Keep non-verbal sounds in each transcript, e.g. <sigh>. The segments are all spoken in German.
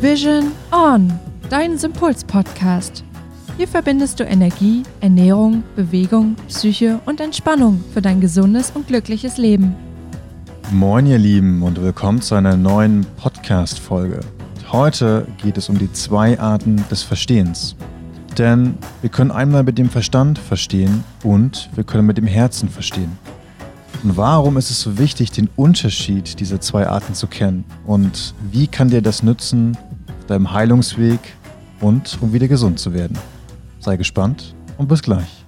Vision On, dein Sympuls-Podcast. Hier verbindest du Energie, Ernährung, Bewegung, Psyche und Entspannung für dein gesundes und glückliches Leben. Moin ihr Lieben und willkommen zu einer neuen Podcast-Folge. Heute geht es um die zwei Arten des Verstehens. Denn wir können einmal mit dem Verstand verstehen und wir können mit dem Herzen verstehen. Und warum ist es so wichtig, den Unterschied dieser zwei Arten zu kennen? Und wie kann dir das nützen deinem Heilungsweg und um wieder gesund zu werden? Sei gespannt und bis gleich.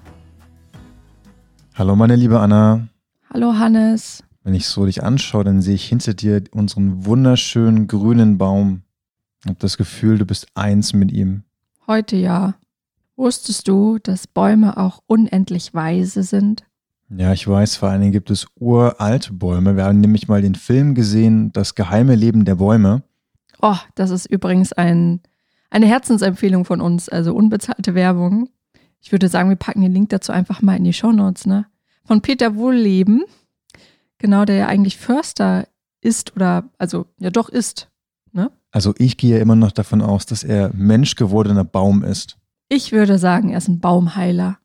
Hallo meine liebe Anna. Hallo Hannes. Wenn ich so dich anschaue, dann sehe ich hinter dir unseren wunderschönen grünen Baum. Ich habe das Gefühl, du bist eins mit ihm. Heute ja. Wusstest du, dass Bäume auch unendlich weise sind? Ja, ich weiß, vor allen Dingen gibt es uralte Bäume. Wir haben nämlich mal den Film gesehen, Das geheime Leben der Bäume. Oh, das ist übrigens ein, eine Herzensempfehlung von uns, also unbezahlte Werbung. Ich würde sagen, wir packen den Link dazu einfach mal in die Shownotes, ne? Von Peter Wohlleben, genau, der ja eigentlich Förster ist oder, also, ja doch ist, ne? Also ich gehe immer noch davon aus, dass er menschgewordener Baum ist. Ich würde sagen, er ist ein Baumheiler.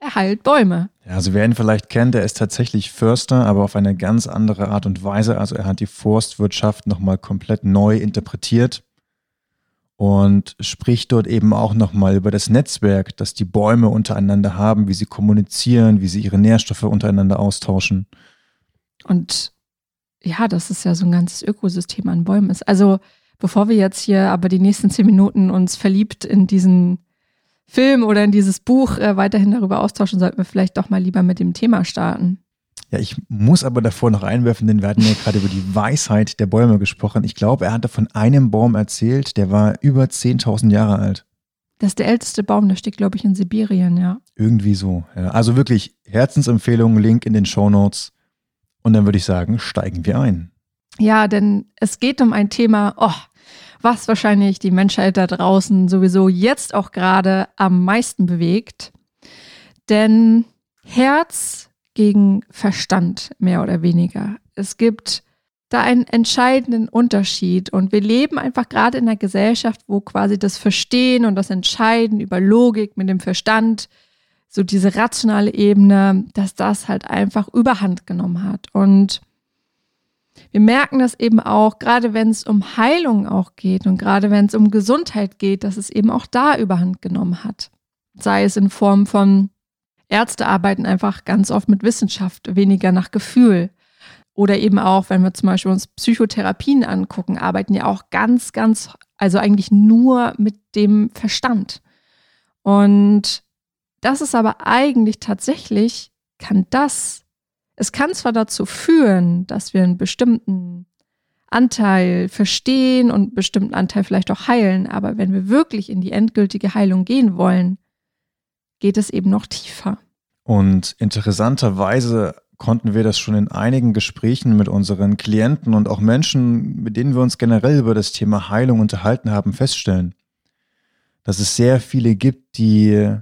Er heilt Bäume. Ja, also wer ihn vielleicht kennt, er ist tatsächlich Förster, aber auf eine ganz andere Art und Weise. Also er hat die Forstwirtschaft nochmal komplett neu interpretiert und spricht dort eben auch nochmal über das Netzwerk, das die Bäume untereinander haben, wie sie kommunizieren, wie sie ihre Nährstoffe untereinander austauschen. Und ja, das ist ja so ein ganzes Ökosystem an Bäumen ist. Also bevor wir jetzt hier aber die nächsten zehn Minuten uns verliebt in diesen Film oder in dieses Buch äh, weiterhin darüber austauschen, sollten wir vielleicht doch mal lieber mit dem Thema starten. Ja, ich muss aber davor noch einwerfen, denn wir hatten ja gerade über die Weisheit der Bäume gesprochen. Ich glaube, er hatte von einem Baum erzählt, der war über 10.000 Jahre alt. Das ist der älteste Baum, der steht, glaube ich, in Sibirien, ja. Irgendwie so. Ja. Also wirklich Herzensempfehlung, Link in den Show Notes. Und dann würde ich sagen, steigen wir ein. Ja, denn es geht um ein Thema, oh, was wahrscheinlich die Menschheit da draußen sowieso jetzt auch gerade am meisten bewegt. Denn Herz gegen Verstand, mehr oder weniger. Es gibt da einen entscheidenden Unterschied und wir leben einfach gerade in einer Gesellschaft, wo quasi das Verstehen und das Entscheiden über Logik mit dem Verstand, so diese rationale Ebene, dass das halt einfach überhand genommen hat. Und wir merken das eben auch, gerade wenn es um Heilung auch geht und gerade wenn es um Gesundheit geht, dass es eben auch da überhand genommen hat. Sei es in Form von Ärzte arbeiten einfach ganz oft mit Wissenschaft, weniger nach Gefühl. Oder eben auch, wenn wir zum Beispiel uns Psychotherapien angucken, arbeiten ja auch ganz, ganz, also eigentlich nur mit dem Verstand. Und das ist aber eigentlich tatsächlich, kann das es kann zwar dazu führen, dass wir einen bestimmten Anteil verstehen und einen bestimmten Anteil vielleicht auch heilen, aber wenn wir wirklich in die endgültige Heilung gehen wollen, geht es eben noch tiefer. Und interessanterweise konnten wir das schon in einigen Gesprächen mit unseren Klienten und auch Menschen, mit denen wir uns generell über das Thema Heilung unterhalten haben, feststellen, dass es sehr viele gibt, die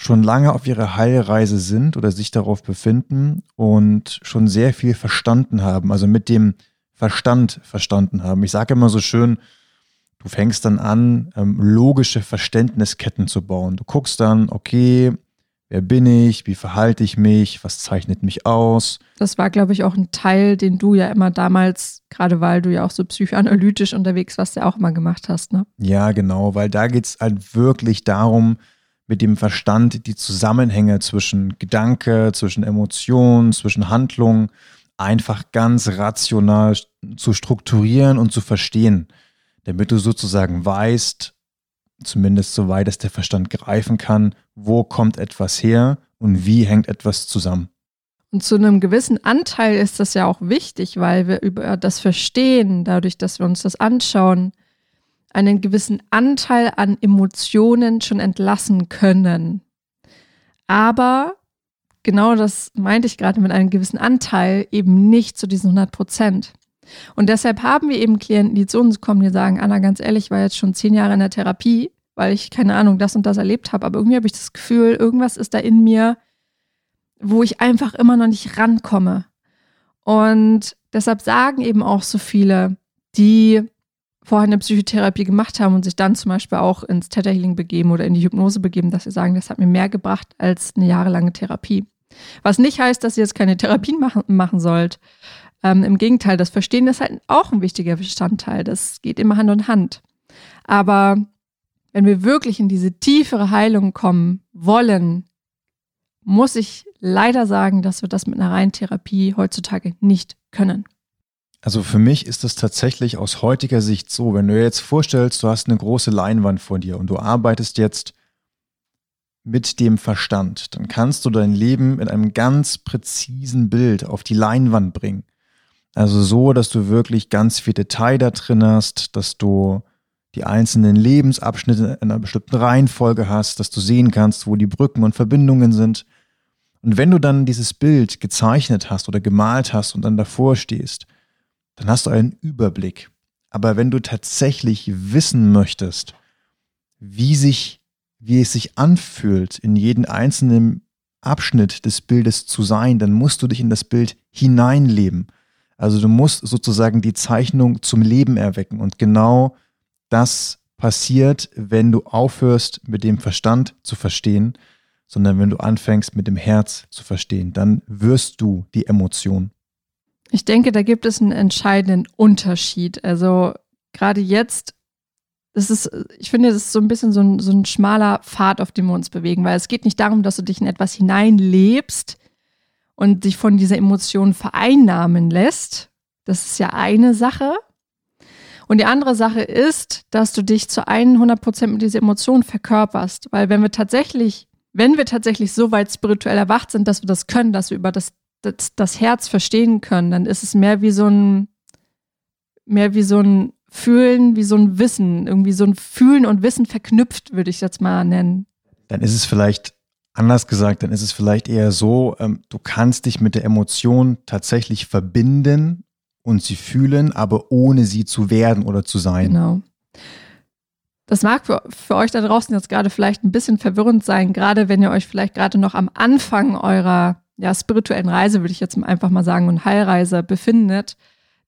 schon lange auf ihrer Heilreise sind oder sich darauf befinden und schon sehr viel verstanden haben, also mit dem Verstand verstanden haben. Ich sage immer so schön, du fängst dann an, ähm, logische Verständnisketten zu bauen. Du guckst dann, okay, wer bin ich, wie verhalte ich mich, was zeichnet mich aus. Das war, glaube ich, auch ein Teil, den du ja immer damals, gerade weil du ja auch so psychoanalytisch unterwegs warst, ja auch immer gemacht hast, ne? Ja, genau, weil da geht es halt wirklich darum, mit dem Verstand die Zusammenhänge zwischen Gedanke, zwischen Emotionen, zwischen Handlung einfach ganz rational zu strukturieren und zu verstehen, damit du sozusagen weißt, zumindest so weit, dass der Verstand greifen kann, wo kommt etwas her und wie hängt etwas zusammen. Und zu einem gewissen Anteil ist das ja auch wichtig, weil wir über das Verstehen, dadurch, dass wir uns das anschauen, einen gewissen Anteil an Emotionen schon entlassen können. Aber genau das meinte ich gerade mit einem gewissen Anteil eben nicht zu diesen 100 Prozent. Und deshalb haben wir eben Klienten, die zu uns kommen, die sagen, Anna, ganz ehrlich, ich war jetzt schon zehn Jahre in der Therapie, weil ich keine Ahnung, das und das erlebt habe, aber irgendwie habe ich das Gefühl, irgendwas ist da in mir, wo ich einfach immer noch nicht rankomme. Und deshalb sagen eben auch so viele, die vorher eine Psychotherapie gemacht haben und sich dann zum Beispiel auch ins Theta Healing begeben oder in die Hypnose begeben, dass sie sagen, das hat mir mehr gebracht als eine jahrelange Therapie. Was nicht heißt, dass ihr jetzt keine Therapien machen, machen sollt. Ähm, Im Gegenteil, das Verstehen ist halt auch ein wichtiger Bestandteil. Das geht immer Hand in Hand. Aber wenn wir wirklich in diese tiefere Heilung kommen wollen, muss ich leider sagen, dass wir das mit einer reinen Therapie heutzutage nicht können. Also für mich ist das tatsächlich aus heutiger Sicht so, wenn du dir jetzt vorstellst, du hast eine große Leinwand vor dir und du arbeitest jetzt mit dem Verstand, dann kannst du dein Leben in einem ganz präzisen Bild auf die Leinwand bringen. Also so, dass du wirklich ganz viel Detail da drin hast, dass du die einzelnen Lebensabschnitte in einer bestimmten Reihenfolge hast, dass du sehen kannst, wo die Brücken und Verbindungen sind. Und wenn du dann dieses Bild gezeichnet hast oder gemalt hast und dann davor stehst, dann hast du einen Überblick. Aber wenn du tatsächlich wissen möchtest, wie sich, wie es sich anfühlt, in jeden einzelnen Abschnitt des Bildes zu sein, dann musst du dich in das Bild hineinleben. Also du musst sozusagen die Zeichnung zum Leben erwecken. Und genau das passiert, wenn du aufhörst, mit dem Verstand zu verstehen, sondern wenn du anfängst, mit dem Herz zu verstehen. Dann wirst du die Emotion. Ich denke, da gibt es einen entscheidenden Unterschied. Also gerade jetzt, das ist, ich finde, das ist so ein bisschen so ein, so ein schmaler Pfad, auf dem wir uns bewegen, weil es geht nicht darum, dass du dich in etwas hineinlebst und dich von dieser Emotion vereinnahmen lässt. Das ist ja eine Sache. Und die andere Sache ist, dass du dich zu 100 Prozent mit dieser Emotion verkörperst. Weil wenn wir tatsächlich, wenn wir tatsächlich so weit spirituell erwacht sind, dass wir das können, dass wir über das das, das Herz verstehen können, dann ist es mehr wie so ein, mehr wie so ein Fühlen, wie so ein Wissen, irgendwie so ein Fühlen und Wissen verknüpft, würde ich jetzt mal nennen. Dann ist es vielleicht anders gesagt, dann ist es vielleicht eher so, ähm, du kannst dich mit der Emotion tatsächlich verbinden und sie fühlen, aber ohne sie zu werden oder zu sein. Genau. Das mag für, für euch da draußen jetzt gerade vielleicht ein bisschen verwirrend sein, gerade wenn ihr euch vielleicht gerade noch am Anfang eurer ja, spirituellen Reise, würde ich jetzt einfach mal sagen, und Heilreise befindet.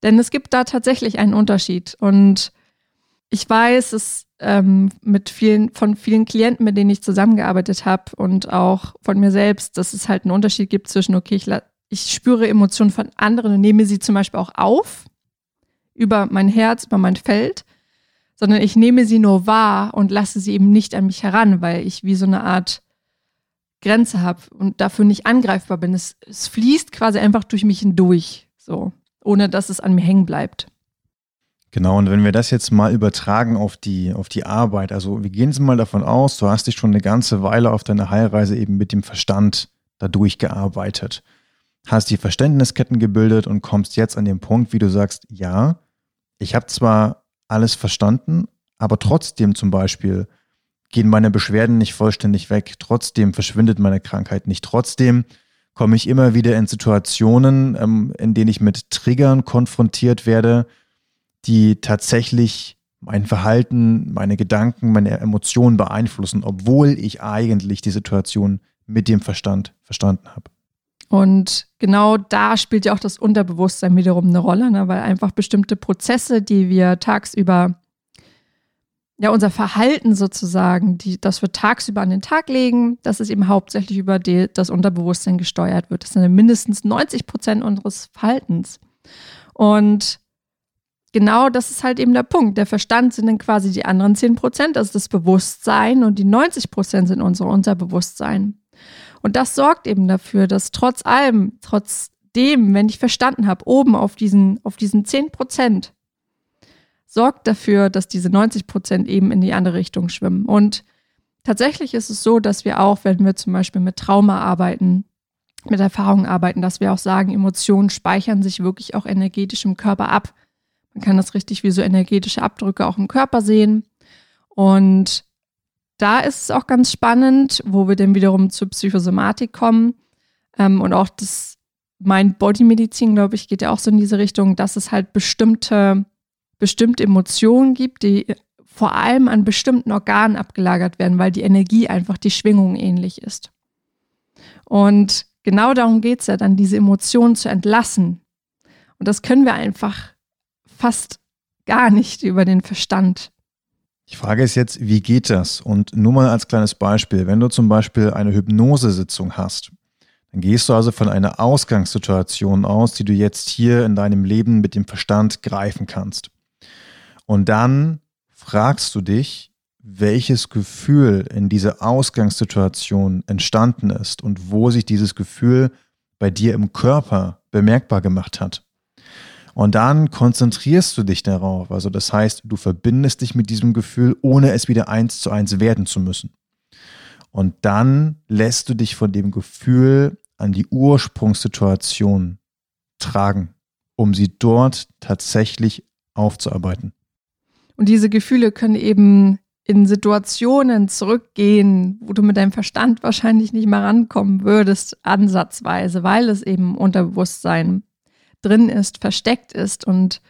Denn es gibt da tatsächlich einen Unterschied. Und ich weiß es ähm, mit vielen, von vielen Klienten, mit denen ich zusammengearbeitet habe und auch von mir selbst, dass es halt einen Unterschied gibt zwischen, okay, ich, ich spüre Emotionen von anderen und nehme sie zum Beispiel auch auf über mein Herz, über mein Feld, sondern ich nehme sie nur wahr und lasse sie eben nicht an mich heran, weil ich wie so eine Art Grenze habe und dafür nicht angreifbar bin. Es, es fließt quasi einfach durch mich hindurch, so, ohne dass es an mir hängen bleibt. Genau, und wenn wir das jetzt mal übertragen auf die, auf die Arbeit, also wir gehen jetzt mal davon aus, du hast dich schon eine ganze Weile auf deiner Heilreise eben mit dem Verstand da durchgearbeitet, hast die Verständnisketten gebildet und kommst jetzt an den Punkt, wie du sagst, ja, ich habe zwar alles verstanden, aber trotzdem zum Beispiel gehen meine Beschwerden nicht vollständig weg. Trotzdem verschwindet meine Krankheit nicht. Trotzdem komme ich immer wieder in Situationen, ähm, in denen ich mit Triggern konfrontiert werde, die tatsächlich mein Verhalten, meine Gedanken, meine Emotionen beeinflussen, obwohl ich eigentlich die Situation mit dem Verstand verstanden habe. Und genau da spielt ja auch das Unterbewusstsein wiederum eine Rolle, ne? weil einfach bestimmte Prozesse, die wir tagsüber ja, unser Verhalten sozusagen, die, das wir tagsüber an den Tag legen, dass es eben hauptsächlich über die, das Unterbewusstsein gesteuert wird. Das sind mindestens 90 Prozent unseres Verhaltens. Und genau das ist halt eben der Punkt. Der Verstand sind dann quasi die anderen 10 Prozent, das ist das Bewusstsein und die 90 Prozent sind unser Unterbewusstsein. Und das sorgt eben dafür, dass trotz allem, trotzdem, wenn ich verstanden habe, oben auf diesen, auf diesen 10 Prozent sorgt dafür, dass diese 90 Prozent eben in die andere Richtung schwimmen. Und tatsächlich ist es so, dass wir auch, wenn wir zum Beispiel mit Trauma arbeiten, mit Erfahrungen arbeiten, dass wir auch sagen, Emotionen speichern sich wirklich auch energetisch im Körper ab. Man kann das richtig wie so energetische Abdrücke auch im Körper sehen. Und da ist es auch ganz spannend, wo wir dann wiederum zur Psychosomatik kommen. Ähm, und auch das Mind-Body-Medizin, glaube ich, geht ja auch so in diese Richtung, dass es halt bestimmte bestimmte Emotionen gibt, die vor allem an bestimmten Organen abgelagert werden, weil die Energie einfach die Schwingung ähnlich ist. Und genau darum geht es ja dann, diese Emotionen zu entlassen. Und das können wir einfach fast gar nicht über den Verstand. Die Frage ist jetzt, wie geht das? Und nur mal als kleines Beispiel, wenn du zum Beispiel eine Hypnosesitzung hast, dann gehst du also von einer Ausgangssituation aus, die du jetzt hier in deinem Leben mit dem Verstand greifen kannst. Und dann fragst du dich, welches Gefühl in dieser Ausgangssituation entstanden ist und wo sich dieses Gefühl bei dir im Körper bemerkbar gemacht hat. Und dann konzentrierst du dich darauf. Also das heißt, du verbindest dich mit diesem Gefühl, ohne es wieder eins zu eins werden zu müssen. Und dann lässt du dich von dem Gefühl an die Ursprungssituation tragen, um sie dort tatsächlich aufzuarbeiten. Und diese Gefühle können eben in Situationen zurückgehen, wo du mit deinem Verstand wahrscheinlich nicht mal rankommen würdest, ansatzweise, weil es eben Unterbewusstsein drin ist, versteckt ist. Und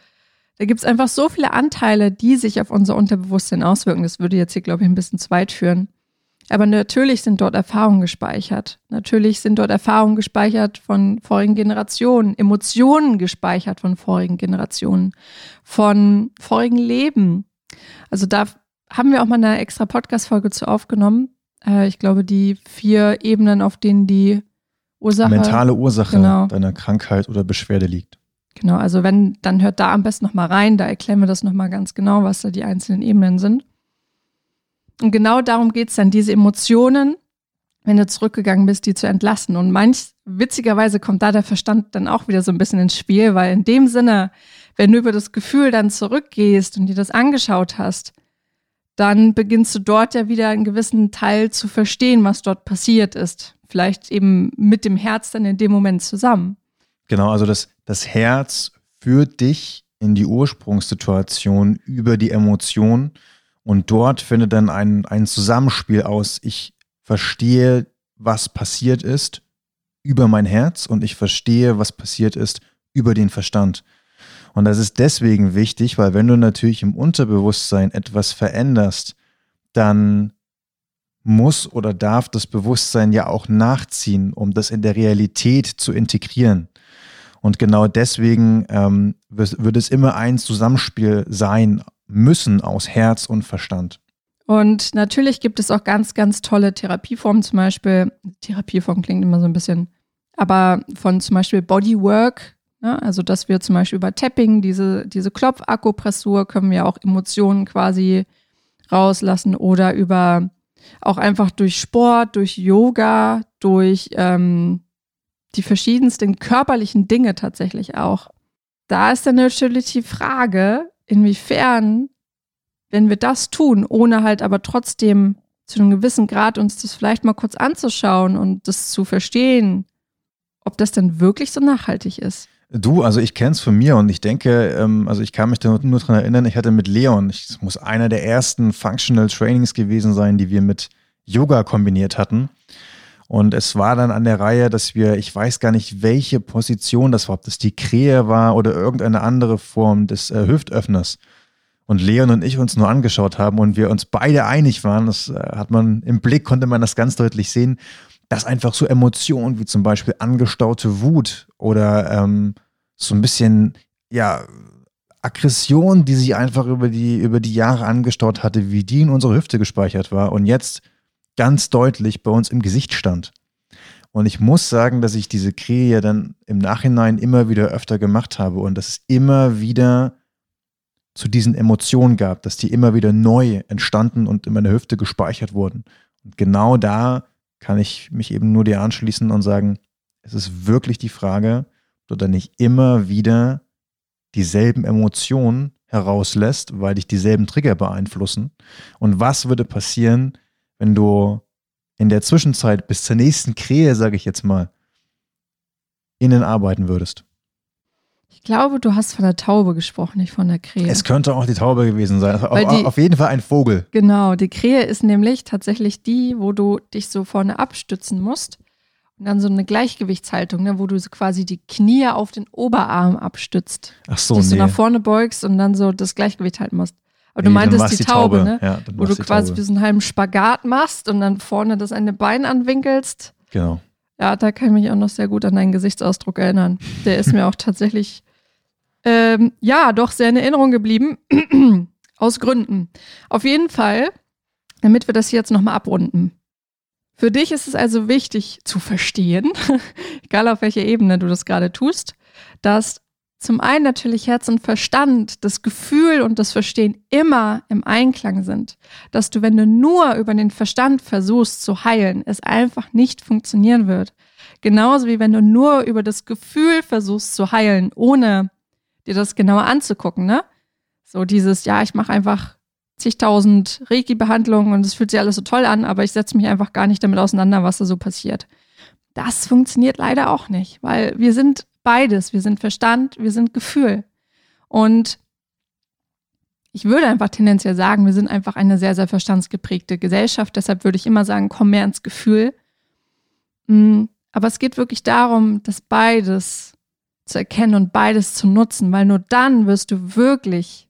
da gibt es einfach so viele Anteile, die sich auf unser Unterbewusstsein auswirken. Das würde jetzt hier, glaube ich, ein bisschen zu weit führen. Aber natürlich sind dort Erfahrungen gespeichert. Natürlich sind dort Erfahrungen gespeichert von vorigen Generationen, Emotionen gespeichert von vorigen Generationen, von vorigen Leben. Also da haben wir auch mal eine extra Podcast-Folge zu aufgenommen. Äh, ich glaube, die vier Ebenen, auf denen die Ursache. Mentale Ursache genau. deiner Krankheit oder Beschwerde liegt. Genau, also wenn, dann hört da am besten nochmal rein, da erklären wir das nochmal ganz genau, was da die einzelnen Ebenen sind. Und genau darum geht es dann, diese Emotionen, wenn du zurückgegangen bist, die zu entlassen. Und manch, witzigerweise kommt da der Verstand dann auch wieder so ein bisschen ins Spiel, weil in dem Sinne, wenn du über das Gefühl dann zurückgehst und dir das angeschaut hast, dann beginnst du dort ja wieder einen gewissen Teil zu verstehen, was dort passiert ist. Vielleicht eben mit dem Herz dann in dem Moment zusammen. Genau, also das, das Herz führt dich in die Ursprungssituation über die Emotion und dort findet dann ein, ein Zusammenspiel aus, ich verstehe, was passiert ist über mein Herz und ich verstehe, was passiert ist über den Verstand. Und das ist deswegen wichtig, weil wenn du natürlich im Unterbewusstsein etwas veränderst, dann muss oder darf das Bewusstsein ja auch nachziehen, um das in der Realität zu integrieren. Und genau deswegen ähm, wird es immer ein Zusammenspiel sein müssen aus Herz und Verstand. Und natürlich gibt es auch ganz, ganz tolle Therapieformen, zum Beispiel, Therapieform klingt immer so ein bisschen, aber von zum Beispiel Bodywork, ja, also, dass wir zum Beispiel über Tapping, diese, diese Klopfakupressur, können wir auch Emotionen quasi rauslassen oder über auch einfach durch Sport, durch Yoga, durch ähm, die verschiedensten körperlichen Dinge tatsächlich auch. Da ist dann natürlich die Frage, inwiefern, wenn wir das tun, ohne halt aber trotzdem zu einem gewissen Grad uns das vielleicht mal kurz anzuschauen und das zu verstehen, ob das dann wirklich so nachhaltig ist. Du, also ich kenne es von mir und ich denke, ähm, also ich kann mich da nur daran erinnern, ich hatte mit Leon, es muss einer der ersten Functional Trainings gewesen sein, die wir mit Yoga kombiniert hatten. Und es war dann an der Reihe, dass wir, ich weiß gar nicht, welche Position das war, ob das die Krähe war oder irgendeine andere Form des äh, Hüftöffners. Und Leon und ich uns nur angeschaut haben und wir uns beide einig waren, das äh, hat man im Blick, konnte man das ganz deutlich sehen, dass einfach so Emotionen wie zum Beispiel angestaute Wut oder ähm, so ein bisschen, ja, Aggression, die sich einfach über die, über die Jahre angestaut hatte, wie die in unserer Hüfte gespeichert war und jetzt ganz deutlich bei uns im Gesicht stand. Und ich muss sagen, dass ich diese Krähe ja dann im Nachhinein immer wieder öfter gemacht habe und dass es immer wieder zu diesen Emotionen gab, dass die immer wieder neu entstanden und in meiner Hüfte gespeichert wurden. Und genau da kann ich mich eben nur dir anschließen und sagen, es ist wirklich die Frage, ob du nicht immer wieder dieselben Emotionen herauslässt, weil dich dieselben Trigger beeinflussen. Und was würde passieren, wenn du in der Zwischenzeit bis zur nächsten Krähe, sage ich jetzt mal, innen arbeiten würdest? Ich glaube, du hast von der Taube gesprochen, nicht von der Krähe. Es könnte auch die Taube gewesen sein. Auf, die, auf, jeden Fall ein Vogel. Genau, die Krähe ist nämlich tatsächlich die, wo du dich so vorne abstützen musst. Und dann so eine Gleichgewichtshaltung, ne, wo du so quasi die Knie auf den Oberarm abstützt. Ach so, Dich nee. so nach vorne beugst und dann so das Gleichgewicht halten musst. Aber nee, du meintest die, die Taube, Taube, ne? Ja, wo du quasi Taube. wie so einen halben Spagat machst und dann vorne das eine Bein anwinkelst. Genau. Ja, da kann ich mich auch noch sehr gut an deinen Gesichtsausdruck erinnern. Der ist mir auch tatsächlich <laughs> ähm, ja, doch sehr in Erinnerung geblieben. <clears throat> Aus Gründen. Auf jeden Fall, damit wir das hier jetzt nochmal abrunden. Für dich ist es also wichtig zu verstehen, <laughs> egal auf welcher Ebene du das gerade tust, dass zum einen natürlich Herz und Verstand, das Gefühl und das Verstehen immer im Einklang sind. Dass du, wenn du nur über den Verstand versuchst zu heilen, es einfach nicht funktionieren wird. Genauso wie wenn du nur über das Gefühl versuchst zu heilen, ohne dir das genauer anzugucken, ne? So dieses, ja, ich mache einfach zigtausend Reiki-Behandlungen und es fühlt sich alles so toll an, aber ich setze mich einfach gar nicht damit auseinander, was da so passiert. Das funktioniert leider auch nicht, weil wir sind beides. Wir sind Verstand, wir sind Gefühl. Und ich würde einfach tendenziell sagen, wir sind einfach eine sehr, sehr verstandsgeprägte Gesellschaft. Deshalb würde ich immer sagen, komm mehr ins Gefühl. Mm, aber es geht wirklich darum, das beides zu erkennen und beides zu nutzen, weil nur dann wirst du wirklich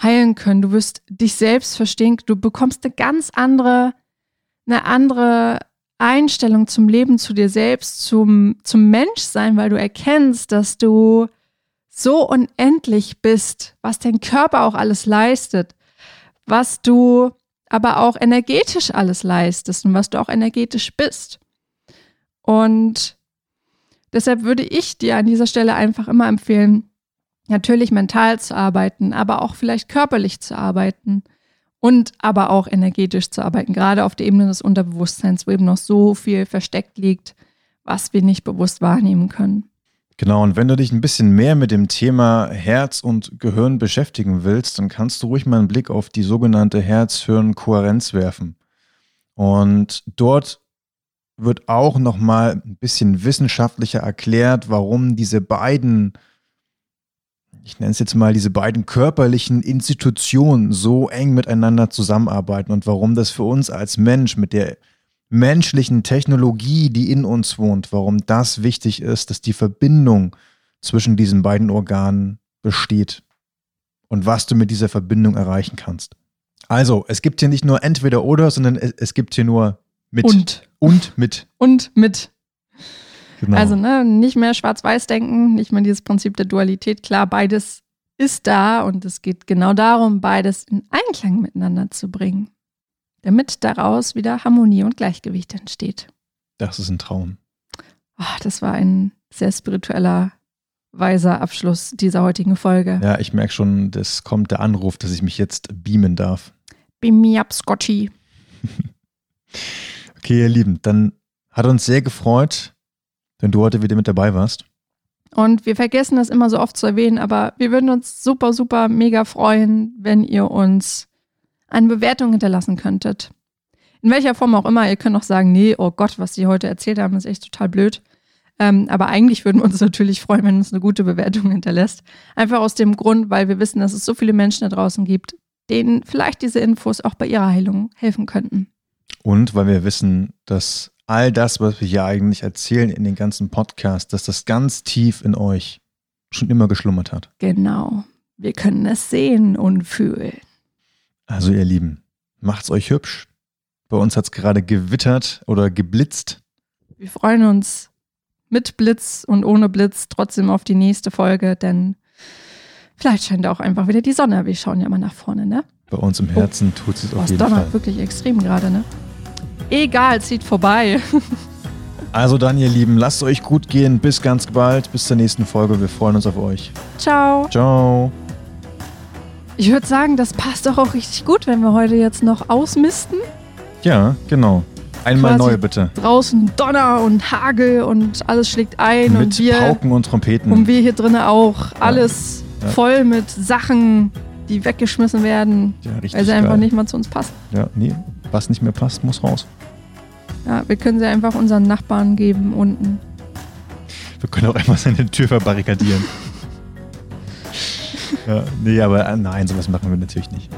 heilen können. Du wirst dich selbst verstehen. Du bekommst eine ganz andere, eine andere Einstellung zum Leben, zu dir selbst, zum, zum Menschsein, weil du erkennst, dass du so unendlich bist, was dein Körper auch alles leistet, was du aber auch energetisch alles leistest und was du auch energetisch bist. Und deshalb würde ich dir an dieser Stelle einfach immer empfehlen, natürlich mental zu arbeiten, aber auch vielleicht körperlich zu arbeiten und aber auch energetisch zu arbeiten, gerade auf der Ebene des Unterbewusstseins, wo eben noch so viel versteckt liegt, was wir nicht bewusst wahrnehmen können. Genau, und wenn du dich ein bisschen mehr mit dem Thema Herz und Gehirn beschäftigen willst, dann kannst du ruhig mal einen Blick auf die sogenannte Herz-Hirn-Kohärenz werfen. Und dort wird auch nochmal ein bisschen wissenschaftlicher erklärt, warum diese beiden ich nenne es jetzt mal, diese beiden körperlichen Institutionen so eng miteinander zusammenarbeiten und warum das für uns als Mensch mit der menschlichen Technologie, die in uns wohnt, warum das wichtig ist, dass die Verbindung zwischen diesen beiden Organen besteht und was du mit dieser Verbindung erreichen kannst. Also, es gibt hier nicht nur entweder oder, sondern es, gibt hier nur mit. Und. Und mit. Und mit. Genau. Also ne, nicht mehr schwarz-weiß denken, nicht mehr dieses Prinzip der Dualität. Klar, beides ist da und es geht genau darum, beides in Einklang miteinander zu bringen, damit daraus wieder Harmonie und Gleichgewicht entsteht. Das ist ein Traum. Oh, das war ein sehr spiritueller, weiser Abschluss dieser heutigen Folge. Ja, ich merke schon, das kommt der Anruf, dass ich mich jetzt beamen darf. Beam me up, Scotchy. <laughs> okay, ihr Lieben, dann hat uns sehr gefreut, wenn du heute wieder mit dabei warst. Und wir vergessen das immer so oft zu erwähnen, aber wir würden uns super, super mega freuen, wenn ihr uns eine Bewertung hinterlassen könntet. In welcher Form auch immer. Ihr könnt auch sagen, nee, oh Gott, was sie heute erzählt haben, ist echt total blöd. Ähm, aber eigentlich würden wir uns natürlich freuen, wenn uns eine gute Bewertung hinterlässt. Einfach aus dem Grund, weil wir wissen, dass es so viele Menschen da draußen gibt, denen vielleicht diese Infos auch bei ihrer Heilung helfen könnten. Und weil wir wissen, dass all das, was wir hier eigentlich erzählen in den ganzen Podcasts, dass das ganz tief in euch schon immer geschlummert hat. Genau. Wir können es sehen und fühlen. Also ihr Lieben, macht's euch hübsch. Bei uns hat's gerade gewittert oder geblitzt. Wir freuen uns mit Blitz und ohne Blitz trotzdem auf die nächste Folge, denn vielleicht scheint auch einfach wieder die Sonne. Wir schauen ja mal nach vorne, ne? Bei uns im Herzen oh, tut es auf jeden Fall. wirklich extrem gerade, ne? Egal, zieht vorbei. <laughs> Also dann, ihr Lieben, lasst es euch gut gehen. Bis ganz bald. Bis zur nächsten Folge. Wir freuen uns auf euch. Ciao. Ciao. Ich würde sagen, das passt doch auch richtig gut, wenn wir heute jetzt noch ausmisten. Ja, genau. Einmal neu, bitte. Draußen Donner und Hagel und alles schlägt ein. Mit und wir, Pauken und Trompeten. Und wir hier drinnen auch. Alles ja. Voll mit Sachen, die weggeschmissen werden, ja, weil sie einfach nicht mal zu uns passen. Ja, nee, was nicht mehr passt, muss raus. Ja, wir können sie einfach unseren Nachbarn geben unten. Wir können auch einfach seine Tür verbarrikadieren. <laughs> ja, nee, aber äh, nein, sowas machen wir natürlich nicht.